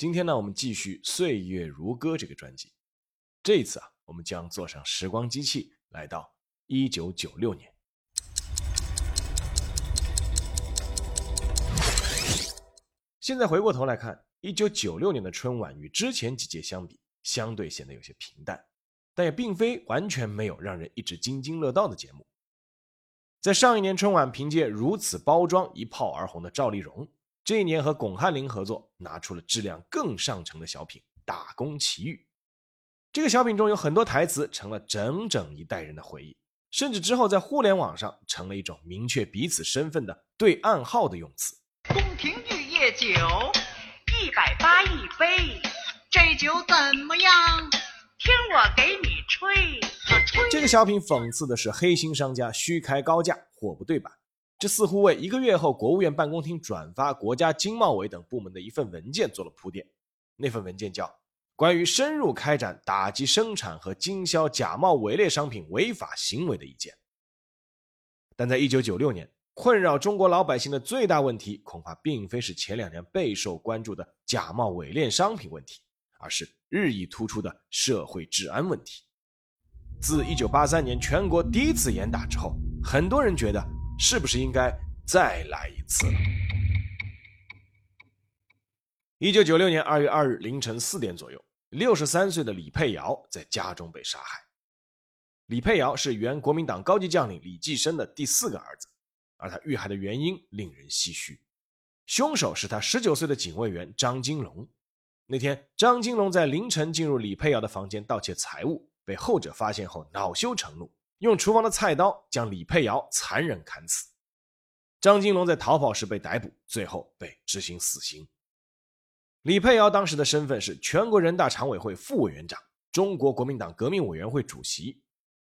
今天呢，我们继续《岁月如歌》这个专辑。这一次啊，我们将坐上时光机器，来到一九九六年。现在回过头来看，一九九六年的春晚与之前几届相比，相对显得有些平淡，但也并非完全没有让人一直津津乐道的节目。在上一年春晚，凭借如此包装一炮而红的赵丽蓉。这一年和巩汉林合作，拿出了质量更上乘的小品《打工奇遇》。这个小品中有很多台词成了整整一代人的回忆，甚至之后在互联网上成了一种明确彼此身份的对暗号的用词。宫廷玉液酒一百八一杯，这酒怎么样？听我给你吹，吹。这个小品讽刺的是黑心商家虚开高价，货不对版。这似乎为一个月后国务院办公厅转发国家经贸委等部门的一份文件做了铺垫。那份文件叫《关于深入开展打击生产和经销假冒伪劣商品违法行为的意见》。但在一九九六年，困扰中国老百姓的最大问题，恐怕并非是前两年备受关注的假冒伪劣商品问题，而是日益突出的社会治安问题。自一九八三年全国第一次严打之后，很多人觉得。是不是应该再来一次了？一九九六年二月二日凌晨四点左右，六十三岁的李佩瑶在家中被杀害。李佩瑶是原国民党高级将领李济深的第四个儿子，而他遇害的原因令人唏嘘。凶手是他十九岁的警卫员张金龙。那天，张金龙在凌晨进入李佩瑶的房间盗窃财物，被后者发现后恼羞成怒。用厨房的菜刀将李佩瑶残忍砍死，张金龙在逃跑时被逮捕，最后被执行死刑。李佩瑶当时的身份是全国人大常委会副委员长、中国国民党革命委员会主席，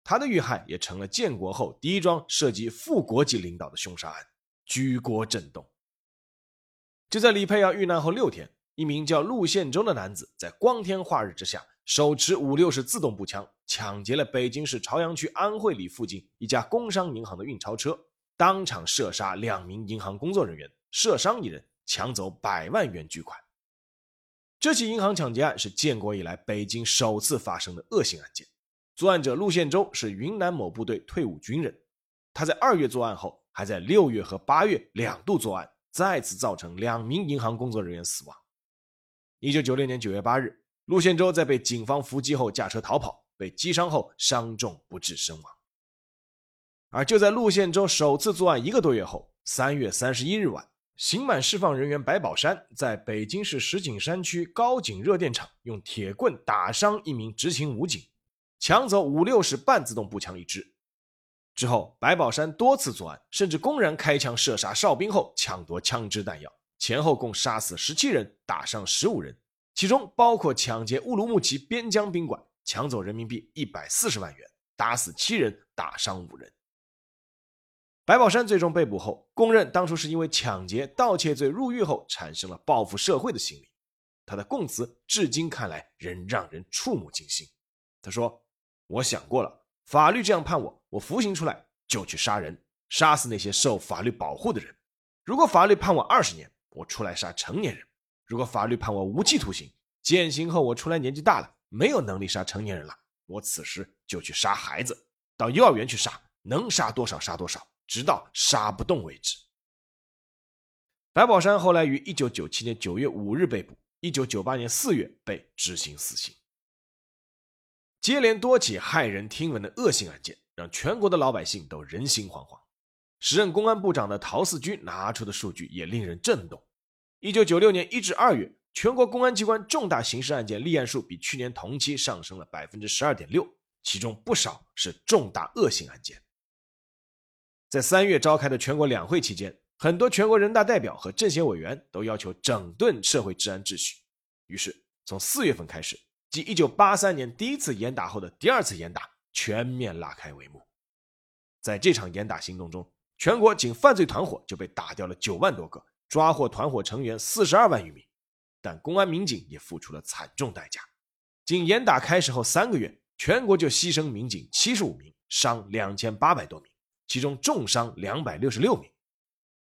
他的遇害也成了建国后第一桩涉及副国级领导的凶杀案，举国震动。就在李佩瑶遇难后六天，一名叫陆宪忠的男子在光天化日之下。手持五六式自动步枪，抢劫了北京市朝阳区安慧里附近一家工商银行的运钞车，当场射杀两名银行工作人员，射伤一人，抢走百万元巨款。这起银行抢劫案是建国以来北京首次发生的恶性案件。作案者陆宪洲是云南某部队退伍军人，他在二月作案后，还在六月和八月两度作案，再次造成两名银行工作人员死亡。一九九六年九月八日。陆宪洲在被警方伏击后驾车逃跑，被击伤后伤重不治身亡。而就在陆宪洲首次作案一个多月后，三月三十一日晚，刑满释放人员白宝山在北京市石景山区高井热电厂用铁棍打伤一名执勤武警，抢走五六式半自动步枪一支。之后，白宝山多次作案，甚至公然开枪射杀哨兵后抢夺枪支弹药，前后共杀死十七人，打伤十五人。其中包括抢劫乌鲁木齐边疆宾馆，抢走人民币一百四十万元，打死七人，打伤五人。白宝山最终被捕后，供认当初是因为抢劫、盗窃罪入狱后产生了报复社会的心理。他的供词至今看来仍让人触目惊心。他说：“我想过了，法律这样判我，我服刑出来就去杀人，杀死那些受法律保护的人。如果法律判我二十年，我出来杀成年人。”如果法律判我无期徒刑，减刑后我出来年纪大了，没有能力杀成年人了，我此时就去杀孩子，到幼儿园去杀，能杀多少杀多少，直到杀不动为止。白宝山后来于一九九七年九月五日被捕，一九九八年四月被执行死刑。接连多起骇人听闻的恶性案件，让全国的老百姓都人心惶惶。时任公安部长的陶四军拿出的数据也令人震动。一九九六年一至二月，全国公安机关重大刑事案件立案数比去年同期上升了百分之十二点六，其中不少是重大恶性案件。在三月召开的全国两会期间，很多全国人大代表和政协委员都要求整顿社会治安秩序，于是从四月份开始，继一九八三年第一次严打后的第二次严打全面拉开帷幕。在这场严打行动中，全国仅犯罪团伙就被打掉了九万多个，抓获团伙成员四十二万余名。但公安民警也付出了惨重代价。仅严打开始后三个月，全国就牺牲民警七十五名，伤两千八百多名，其中重伤两百六十六名。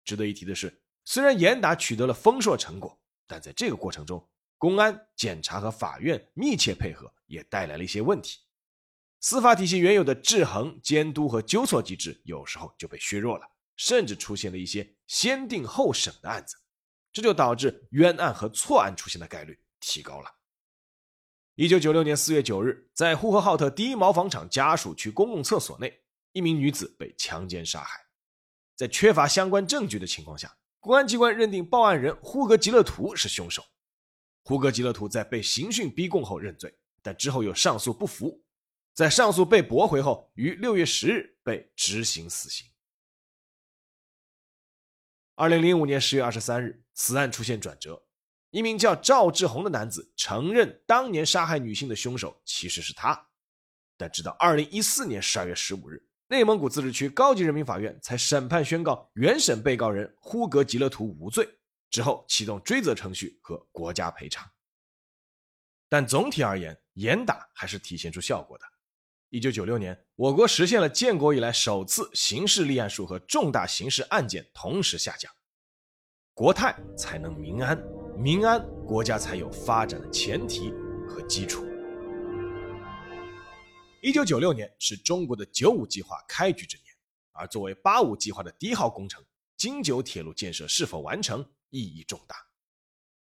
值得一提的是，虽然严打取得了丰硕成果，但在这个过程中，公安、检察和法院密切配合，也带来了一些问题。司法体系原有的制衡、监督和纠错机制，有时候就被削弱了，甚至出现了一些先定后审的案子。这就导致冤案和错案出现的概率提高了。一九九六年四月九日，在呼和浩特第一毛纺厂家属区公共厕所内，一名女子被强奸杀害。在缺乏相关证据的情况下，公安机关认定报案人呼格吉勒图是凶手。呼格吉勒图在被刑讯逼供后认罪，但之后又上诉不服，在上诉被驳回后，于六月十日被执行死刑。二零零五年十月二十三日。此案出现转折，一名叫赵志红的男子承认当年杀害女性的凶手其实是他，但直到二零一四年十二月十五日，内蒙古自治区高级人民法院才审判宣告原审被告人呼格吉勒图无罪，之后启动追责程序和国家赔偿。但总体而言，严打还是体现出效果的。一九九六年，我国实现了建国以来首次刑事立案数和重大刑事案件同时下降。国泰才能民安，民安国家才有发展的前提和基础。一九九六年是中国的九五计划开局之年，而作为八五计划的第一号工程，京九铁路建设是否完成意义重大。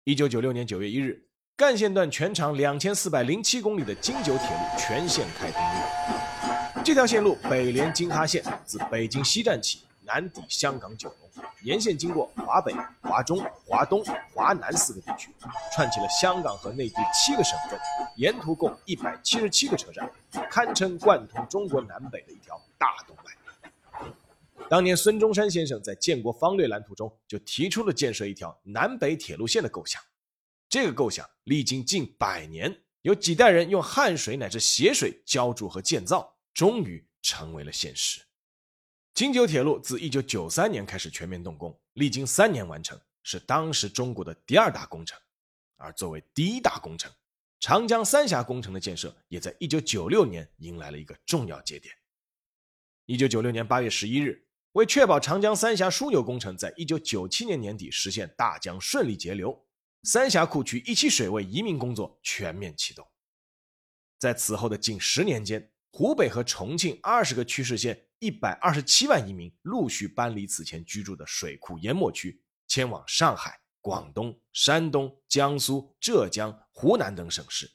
一九九六年九月一日，干线段全长两千四百零七公里的京九铁路全线开通日。这条线路北连京哈线，自北京西站起，南抵香港九龙。沿线经过华北、华中、华东、华南四个地区，串起了香港和内地七个省份，沿途共一百七十七个车站，堪称贯通中国南北的一条大动脉。当年孙中山先生在建国方略蓝图中就提出了建设一条南北铁路线的构想，这个构想历经近百年，有几代人用汗水乃至血水浇筑和建造，终于成为了现实。京九铁路自1993年开始全面动工，历经三年完成，是当时中国的第二大工程。而作为第一大工程，长江三峡工程的建设也在1996年迎来了一个重要节点。1996年8月11日，为确保长江三峡枢纽工程在1997年年底实现大江顺利截流，三峡库区一期水位移民工作全面启动。在此后的近十年间，湖北和重庆二十个区市县。一百二十七万移民陆续搬离此前居住的水库淹没区，迁往上海、广东、山东、江苏、浙江、湖南等省市。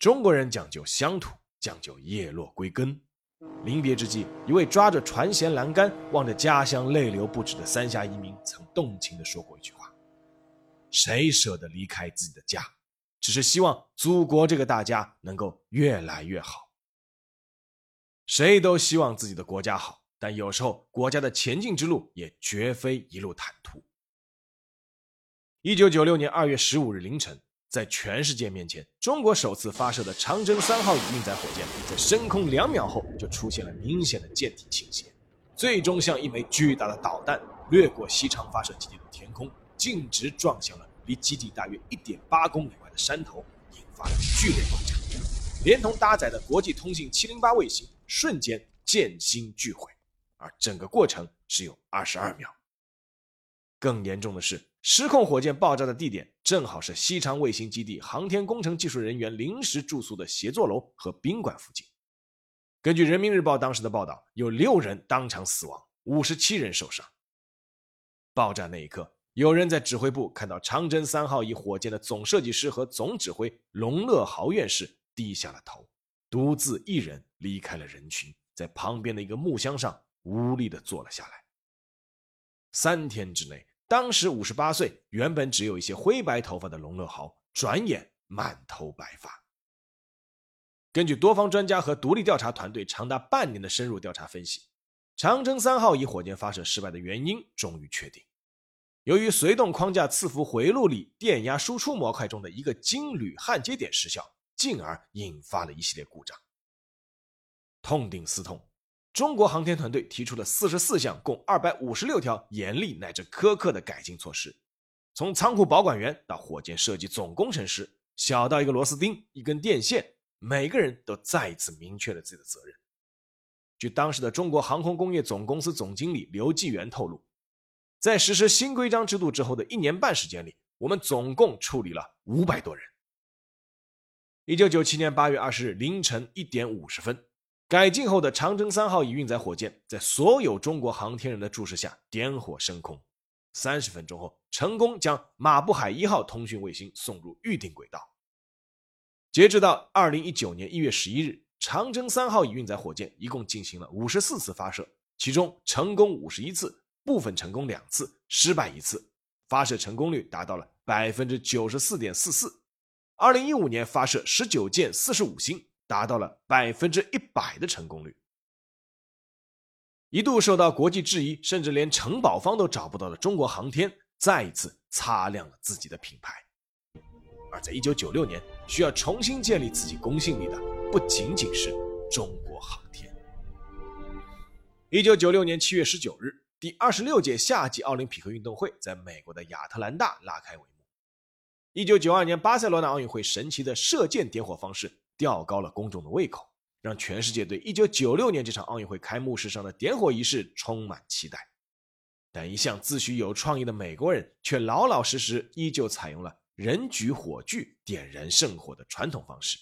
中国人讲究乡土，讲究叶落归根。临别之际，一位抓着船舷栏杆、望着家乡泪流不止的三峡移民，曾动情地说过一句话：“谁舍得离开自己的家？只是希望祖国这个大家能够越来越好。”谁都希望自己的国家好，但有时候国家的前进之路也绝非一路坦途。一九九六年二月十五日凌晨，在全世界面前，中国首次发射的长征三号乙运载火箭，在升空两秒后就出现了明显的舰体倾斜，最终像一枚巨大的导弹掠过西昌发射基地的天空，径直撞向了离基地大约一点八公里外的山头，引发了剧烈爆炸，连同搭载的国际通信七零八卫星。瞬间舰心俱毁，而整个过程只有二十二秒。更严重的是，失控火箭爆炸的地点正好是西昌卫星基地航天工程技术人员临时住宿的协作楼和宾馆附近。根据人民日报当时的报道，有六人当场死亡，五十七人受伤。爆炸那一刻，有人在指挥部看到长征三号乙火箭的总设计师和总指挥龙乐豪院士低下了头。独自一人离开了人群，在旁边的一个木箱上无力地坐了下来。三天之内，当时五十八岁、原本只有一些灰白头发的龙乐豪，转眼满头白发。根据多方专家和独立调查团队长达半年的深入调查分析，长征三号乙火箭发射失败的原因终于确定。由于随动框架伺服回路里电压输出模块中的一个金铝焊接点失效，进而引发了一系列故障。痛定思痛，中国航天团队提出了四十四项、共二百五十六条严厉乃至苛刻的改进措施，从仓库保管员到火箭设计总工程师，小到一个螺丝钉、一根电线，每个人都再一次明确了自己的责任。据当时的中国航空工业总公司总经理刘继元透露，在实施新规章制度之后的一年半时间里，我们总共处理了五百多人。一九九七年八月二十日凌晨一点五十分，改进后的长征三号乙运载火箭在所有中国航天人的注视下点火升空。三十分钟后，成功将马步海一号通讯卫星送入预定轨道。截止到二零一九年一月十一日。长征三号乙运载火箭一共进行了五十四次发射，其中成功五十一次，部分成功两次，失败一次，发射成功率达到了百分之九十四点四四。二零一五年发射十九件四十五星，达到了百分之一百的成功率。一度受到国际质疑，甚至连承保方都找不到的中国航天，再一次擦亮了自己的品牌。而在一九九六年，需要重新建立自己公信力的。不仅仅是中国航天。一九九六年七月十九日，第二十六届夏季奥林匹克运动会在美国的亚特兰大拉开帷幕。一九九二年巴塞罗那奥运会神奇的射箭点火方式吊高了公众的胃口，让全世界对一九九六年这场奥运会开幕式上的点火仪式充满期待。但一向自诩有创意的美国人却老老实实依旧采用了人举火炬点燃圣火的传统方式。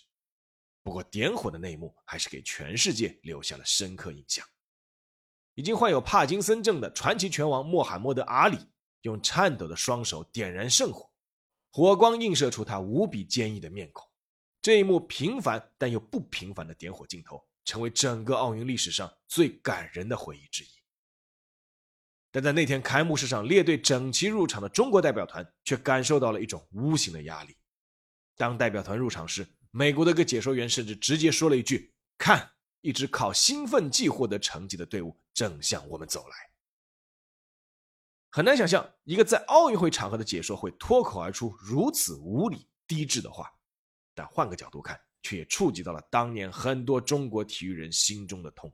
不过，点火的内幕还是给全世界留下了深刻印象。已经患有帕金森症的传奇拳王穆罕默德·阿里，用颤抖的双手点燃圣火，火光映射出他无比坚毅的面孔。这一幕平凡但又不平凡的点火镜头，成为整个奥运历史上最感人的回忆之一。但在那天开幕式上，列队整齐入场的中国代表团却感受到了一种无形的压力。当代表团入场时，美国的一个解说员甚至直接说了一句：“看，一支靠兴奋剂获得成绩的队伍正向我们走来。”很难想象一个在奥运会场合的解说会脱口而出如此无理低智的话，但换个角度看，却也触及到了当年很多中国体育人心中的痛。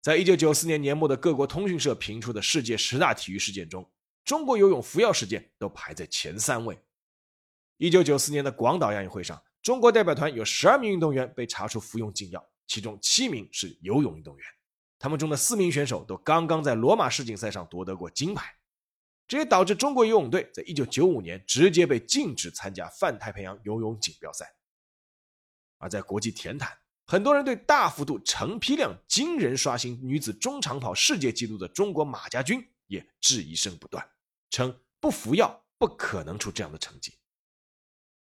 在一九九四年年末的各国通讯社评出的世界十大体育事件中，中国游泳服药事件都排在前三位。一九九四年的广岛亚运会上。中国代表团有十二名运动员被查出服用禁药，其中七名是游泳运动员，他们中的四名选手都刚刚在罗马世锦赛上夺得过金牌，这也导致中国游泳队在一九九五年直接被禁止参加泛太平洋游泳锦标赛。而在国际田坛，很多人对大幅度、成批量、惊人刷新女子中长跑世界纪录的中国马家军也质疑声不断，称不服药不可能出这样的成绩。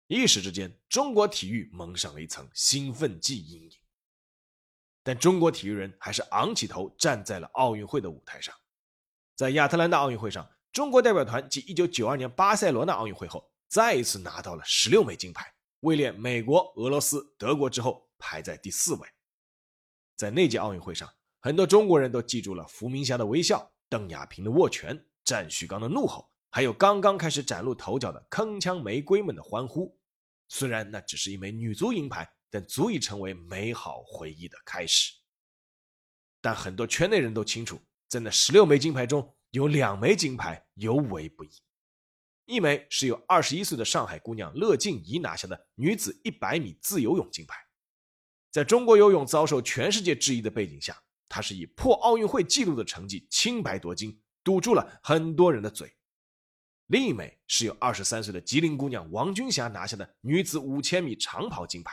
一时之间，中国体育蒙上了一层兴奋剂阴影。但中国体育人还是昂起头，站在了奥运会的舞台上。在亚特兰大奥运会上，中国代表团继1992年巴塞罗那奥运会后，再一次拿到了16枚金牌，位列美国、俄罗斯、德国之后，排在第四位。在那届奥运会上，很多中国人都记住了伏明霞的微笑、邓亚萍的握拳、战旭刚的怒吼，还有刚刚开始崭露头角的铿锵玫瑰们的欢呼。虽然那只是一枚女足银牌，但足以成为美好回忆的开始。但很多圈内人都清楚，在那十六枚金牌中有两枚金牌尤为不易，一枚是由二十一岁的上海姑娘乐静怡拿下的女子一百米自由泳金牌。在中国游泳遭受全世界质疑的背景下，她是以破奥运会纪录的成绩清白夺金，堵住了很多人的嘴。另一枚是由二十三岁的吉林姑娘王军霞拿下的女子五千米长跑金牌。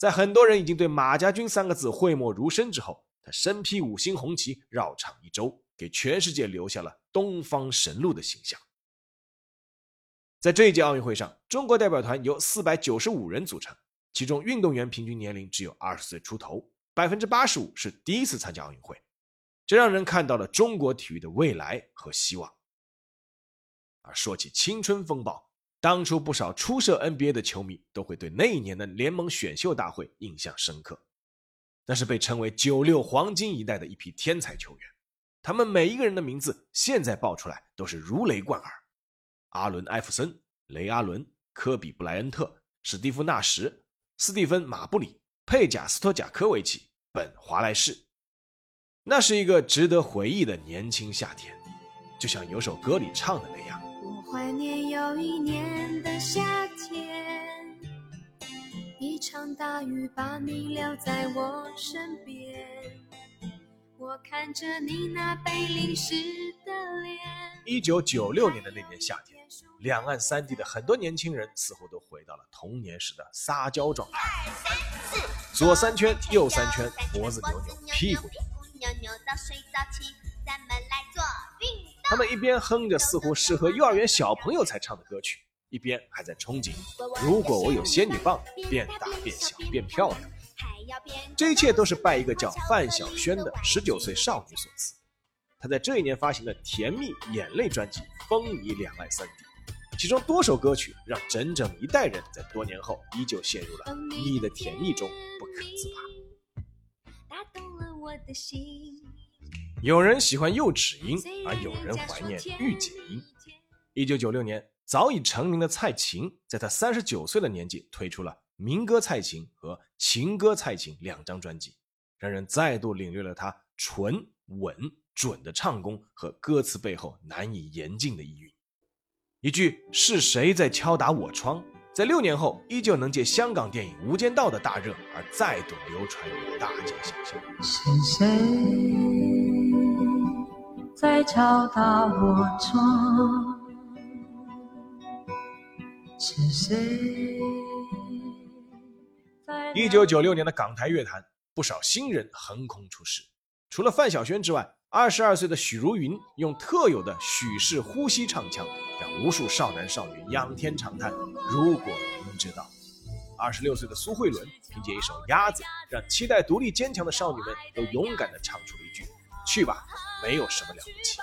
在很多人已经对“马家军”三个字讳莫如深之后，他身披五星红旗绕场一周，给全世界留下了“东方神鹿”的形象。在这一届奥运会上，中国代表团由四百九十五人组成，其中运动员平均年龄只有二十岁出头，百分之八十五是第一次参加奥运会，这让人看到了中国体育的未来和希望。而说起青春风暴，当初不少初涉 NBA 的球迷都会对那一年的联盟选秀大会印象深刻。那是被称为“九六黄金一代”的一批天才球员，他们每一个人的名字现在报出来都是如雷贯耳：阿伦·艾弗森、雷阿伦、科比·布莱恩特、史蒂夫·纳什、斯蒂芬·马布里、佩贾斯托贾科维奇、本·华莱士。那是一个值得回忆的年轻夏天，就像有首歌里唱的那样。我怀念有一年的夏天，一场大雨把你留在我身边。我看着你那被淋湿的脸。一九九六年的那年夏天，两岸三地的很多年轻人似乎都回到了童年时的撒娇状态，左三圈，右三圈，脖子扭扭，屁股扭。扭扭早睡早起，咱们来做运动。他们一边哼着似乎适合幼儿园小朋友才唱的歌曲，一边还在憧憬：如果我有仙女棒，变大变小变漂亮。这一切都是拜一个叫范晓萱的十九岁少女所赐。她在这一年发行的《甜蜜眼泪》专辑风靡两岸三地，其中多首歌曲让整整一代人在多年后依旧陷入了你的甜蜜中不可自拔。有人喜欢幼齿音，而有人怀念御姐音。一九九六年，早已成名的蔡琴，在她三十九岁的年纪推出了《民歌蔡琴》和《情歌蔡琴》两张专辑，让人再度领略了她纯稳准的唱功和歌词背后难以言尽的意蕴。一句“是谁在敲打我窗”。在六年后，依旧能借香港电影《无间道》的大热而再度流传于大街小巷。是谁在敲打我窗？是谁？一九九六年的港台乐坛，不少新人横空出世。除了范晓萱之外，二十二岁的许茹芸用特有的许氏呼吸唱腔。让无数少男少女仰天长叹：“如果您知道。”二十六岁的苏慧伦凭借一首《鸭子》，让期待独立坚强的少女们都勇敢地唱出了一句：“去吧，没有什么了不起。”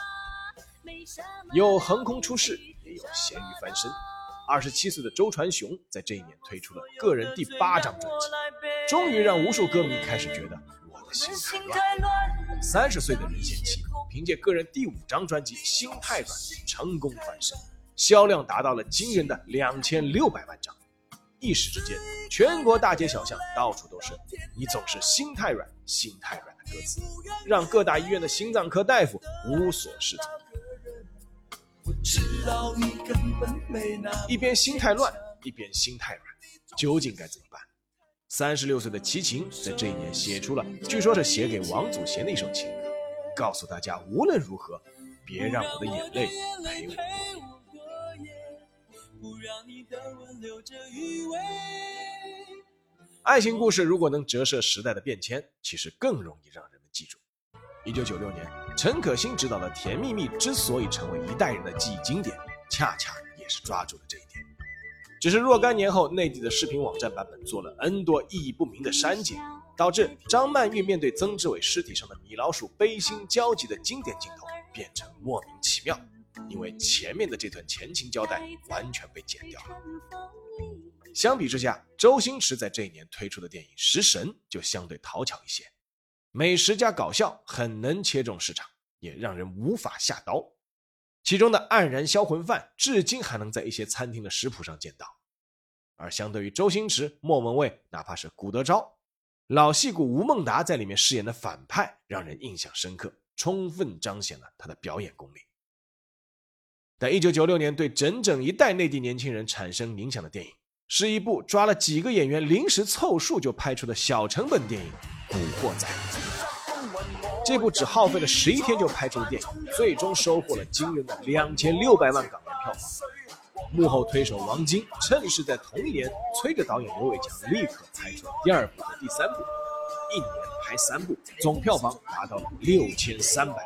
有横空出世，也有咸鱼翻身。二十七岁的周传雄在这一年推出了个人第八张专辑，终于让无数歌迷开始觉得我的心太乱。三十岁的任贤齐。凭借个人第五张专辑《心太软》成功翻身，销量达到了惊人的两千六百万张。一时之间，全国大街小巷到处都是“你总是心太软，心太软”歌词，让各大医院的心脏科大夫无所适从。一边心太乱，一边心太软，究竟该怎么办？三十六岁的齐秦在这一年写出了，据说是写给王祖贤的一首情歌。告诉大家，无论如何，别让我的眼泪陪我过夜。不让你的吻留着余味爱情故事如果能折射时代的变迁，其实更容易让人们记住。一九九六年，陈可辛执导的《甜蜜蜜》之所以成为一代人的记忆经典，恰恰也是抓住了这一点。只是若干年后，内地的视频网站版本做了 N 多意义不明的删减。导致张曼玉面对曾志伟尸体上的米老鼠悲心交集的经典镜头变成莫名其妙，因为前面的这段前情交代完全被剪掉了。相比之下，周星驰在这一年推出的电影《食神》就相对讨巧一些，美食加搞笑，很能切中市场，也让人无法下刀。其中的黯然销魂饭，至今还能在一些餐厅的食谱上见到。而相对于周星驰、莫文蔚，哪怕是古德昭。老戏骨吴孟达在里面饰演的反派让人印象深刻，充分彰显了他的表演功力。在一九九六年对整整一代内地年轻人产生影响的电影，是一部抓了几个演员临时凑数就拍出的小成本电影《古惑仔》。这部只耗费了十一天就拍出的电影，最终收获了惊人的两千六百万港元票房。幕后推手王晶趁势在同一年催着导演刘伟强立刻拍出了第二部和第三部，一年拍三部，总票房达到了六千三百万。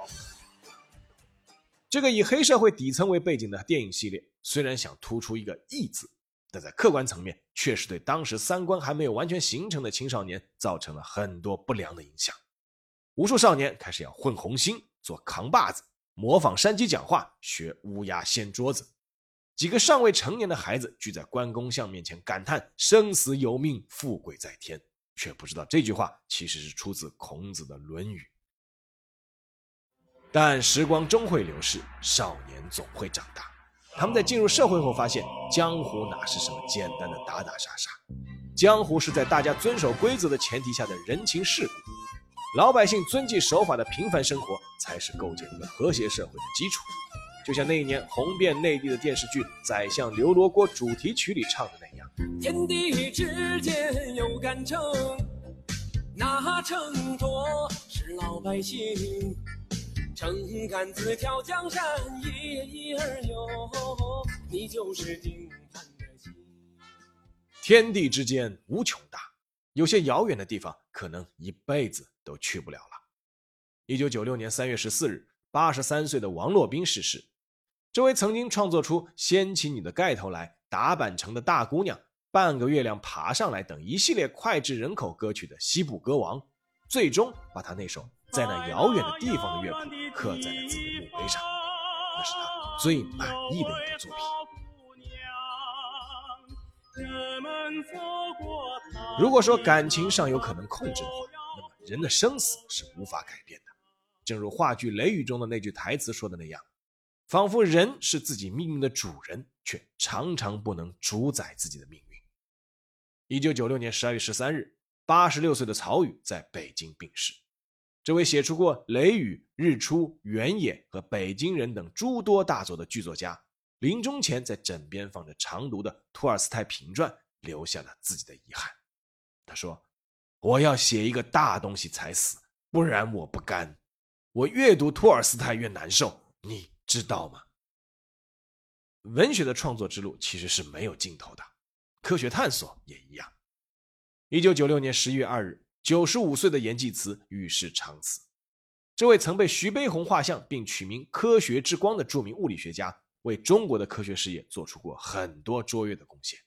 这个以黑社会底层为背景的电影系列，虽然想突出一个“义”字，但在客观层面，确实对当时三观还没有完全形成的青少年造成了很多不良的影响。无数少年开始要混红星、做扛把子，模仿山鸡讲话，学乌鸦掀桌子。几个尚未成年的孩子聚在关公像面前，感叹生死有命，富贵在天，却不知道这句话其实是出自孔子的《论语》。但时光终会流逝，少年总会长大。他们在进入社会后发现，江湖哪是什么简单的打打杀杀，江湖是在大家遵守规则的前提下的人情世故。老百姓遵纪守法的平凡生活，才是构建一个和谐社会的基础。就像那一年红遍内地的电视剧《宰相刘罗锅》主题曲里唱的那样：“天地之间有杆秤，那秤砣是老百姓。撑杆子挑江山，一一而有，你就是定盘的心。天地之间无穷大，有些遥远的地方，可能一辈子都去不了了。”一九九六年三月十四日，八十三岁的王洛宾逝世。这位曾经创作出《掀起你的盖头来》《打板城的大姑娘》《半个月亮爬上来》等一系列脍炙人口歌曲的西部歌王，最终把他那首在那遥远的地方的乐谱刻在了自己的墓碑上，那是他最满意的一个作品。如果说感情上有可能控制的话，那么人的生死是无法改变的。正如话剧《雷雨》中的那句台词说的那样。仿佛人是自己命运的主人，却常常不能主宰自己的命运。一九九六年十二月十三日，八十六岁的曹禺在北京病逝。这位写出过《雷雨》《日出》《原野》和《北京人》等诸多大作的剧作家，临终前在枕边放着常读的托尔斯泰评传，留下了自己的遗憾。他说：“我要写一个大东西才死，不然我不甘。我越读托尔斯泰越难受。你。”知道吗？文学的创作之路其实是没有尽头的，科学探索也一样。一九九六年十一月二日，九十五岁的严济慈与世长辞。这位曾被徐悲鸿画像并取名“科学之光”的著名物理学家，为中国的科学事业做出过很多卓越的贡献。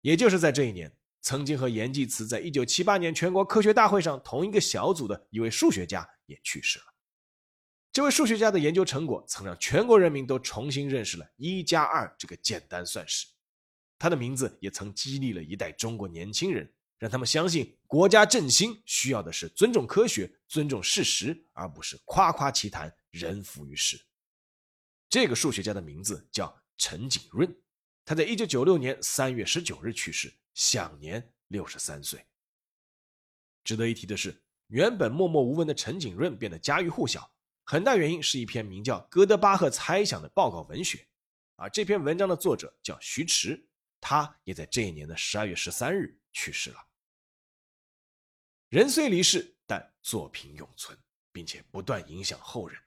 也就是在这一年，曾经和严济慈在一九七八年全国科学大会上同一个小组的一位数学家也去世了。这位数学家的研究成果曾让全国人民都重新认识了一加二这个简单算式，他的名字也曾激励了一代中国年轻人，让他们相信国家振兴需要的是尊重科学、尊重事实，而不是夸夸其谈、人浮于事。这个数学家的名字叫陈景润，他在一九九六年三月十九日去世，享年六十三岁。值得一提的是，原本默默无闻的陈景润变得家喻户晓。很大原因是一篇名叫《哥德巴赫猜想》的报告文学，而这篇文章的作者叫徐迟，他也在这一年的十二月十三日去世了。人虽离世，但作品永存，并且不断影响后人。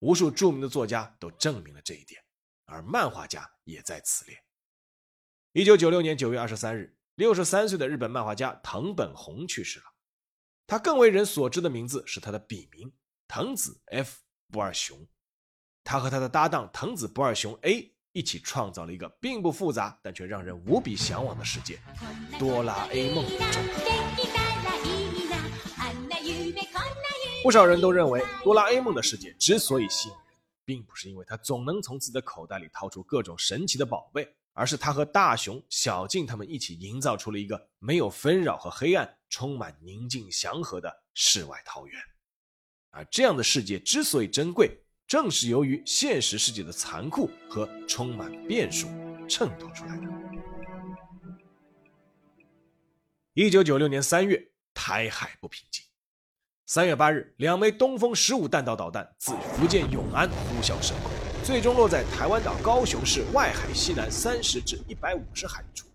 无数著名的作家都证明了这一点，而漫画家也在此列。一九九六年九月二十三日，六十三岁的日本漫画家藤本弘去世了。他更为人所知的名字是他的笔名。藤子 F 不二雄，他和他的搭档藤子不二雄 A 一起创造了一个并不复杂但却让人无比向往的世界——哆啦 A 梦。不少人都认为，哆啦 A 梦的世界之所以吸引人，并不是因为他总能从自己的口袋里掏出各种神奇的宝贝，而是他和大雄、小静他们一起营造出了一个没有纷扰和黑暗、充满宁静祥和的世外桃源。而这样的世界之所以珍贵，正是由于现实世界的残酷和充满变数衬托出来的。一九九六年三月，台海不平静。三月八日，两枚东风十五弹道导弹自福建永安呼啸升空，最终落在台湾岛高雄市外海西南三十至一百五十海里处。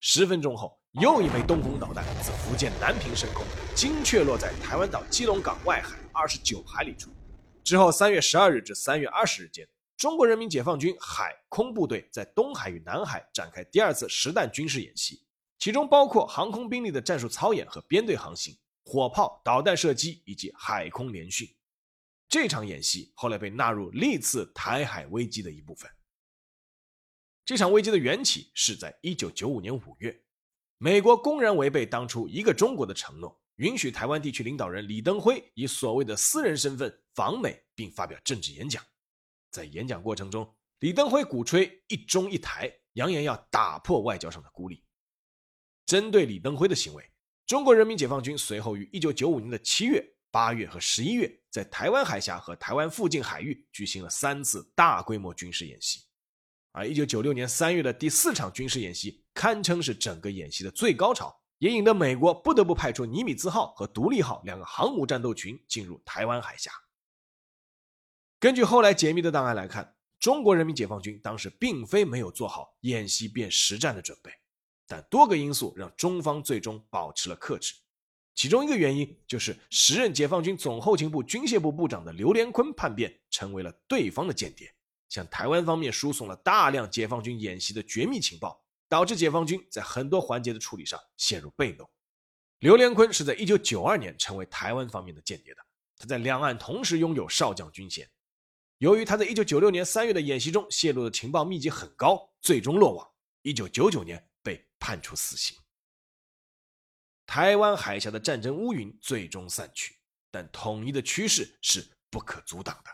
十分钟后。又一枚东风导弹自福建南平升空，精确落在台湾岛基隆港外海二十九海里处。之后，三月十二日至三月二十日间，中国人民解放军海空部队在东海与南海展开第二次实弹军事演习，其中包括航空兵力的战术操演和编队航行、火炮、导弹射击以及海空联训。这场演习后来被纳入历次台海危机的一部分。这场危机的缘起是在一九九五年五月。美国公然违背当初一个中国的承诺，允许台湾地区领导人李登辉以所谓的私人身份访美并发表政治演讲。在演讲过程中，李登辉鼓吹“一中一台”，扬言要打破外交上的孤立。针对李登辉的行为，中国人民解放军随后于1995年的七月八月和十一月，在台湾海峡和台湾附近海域举行了三次大规模军事演习。而一九九六年三月的第四场军事演习，堪称是整个演习的最高潮，也引得美国不得不派出尼米兹号和独立号两个航母战斗群进入台湾海峡。根据后来解密的档案来看，中国人民解放军当时并非没有做好演习变实战的准备，但多个因素让中方最终保持了克制。其中一个原因就是时任解放军总后勤部军械部部长的刘连坤叛变，成为了对方的间谍。向台湾方面输送了大量解放军演习的绝密情报，导致解放军在很多环节的处理上陷入被动。刘连坤是在1992年成为台湾方面的间谍的，他在两岸同时拥有少将军衔。由于他在1996年3月的演习中泄露的情报密集很高，最终落网。1999年判处死刑。台湾海峡的战争乌云最终散去，但统一的趋势是不可阻挡的。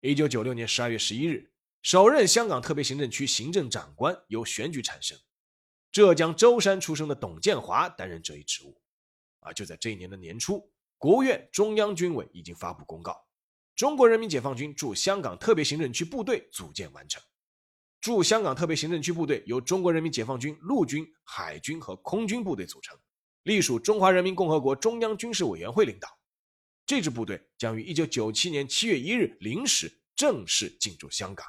一九九六年十二月十一日，首任香港特别行政区行政长官由选举产生，浙江舟山出生的董建华担任这一职务。啊，就在这一年的年初，国务院中央军委已经发布公告，中国人民解放军驻香港特别行政区部队组建完成。驻香港特别行政区部队由中国人民解放军陆军、海军和空军部队组成，隶属中华人民共和国中央军事委员会领导。这支部队将于一九九七年七月一日零时正式进驻香港。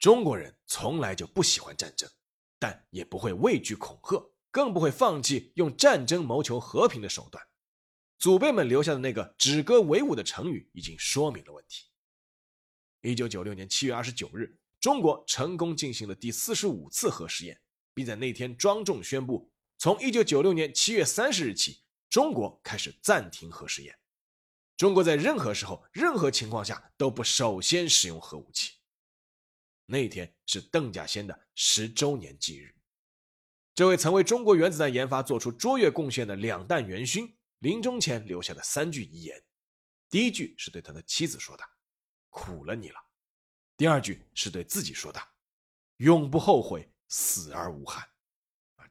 中国人从来就不喜欢战争，但也不会畏惧恐吓，更不会放弃用战争谋求和平的手段。祖辈们留下的那个“止戈为武”的成语已经说明了问题。一九九六年七月二十九日，中国成功进行了第四十五次核试验，并在那天庄重宣布，从一九九六年七月三十日起。中国开始暂停核试验。中国在任何时候、任何情况下都不首先使用核武器。那天是邓稼先的十周年忌日。这位曾为中国原子弹研发做出卓越贡献的两弹元勋，临终前留下的三句遗言：第一句是对他的妻子说的，“苦了你了”；第二句是对自己说的，“永不后悔死而无憾”；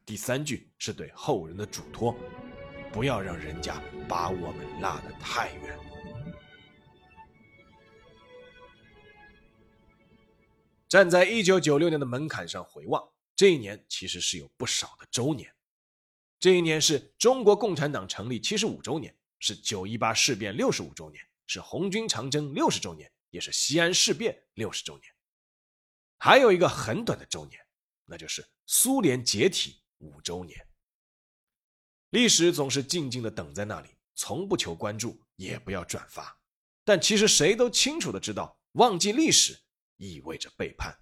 第三句是对后人的嘱托。不要让人家把我们拉得太远。站在一九九六年的门槛上回望，这一年其实是有不少的周年。这一年是中国共产党成立七十五周年，是九一八事变六十五周年，是红军长征六十周年，也是西安事变六十周年。还有一个很短的周年，那就是苏联解体五周年。历史总是静静的等在那里，从不求关注，也不要转发。但其实谁都清楚的知道，忘记历史意味着背叛。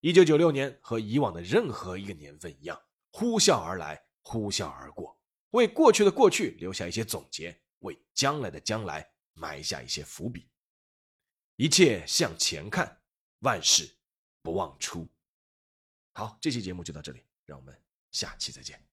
一九九六年和以往的任何一个年份一样，呼啸而来，呼啸而过，为过去的过去留下一些总结，为将来的将来埋下一些伏笔。一切向前看，万事不忘初。好，这期节目就到这里，让我们下期再见。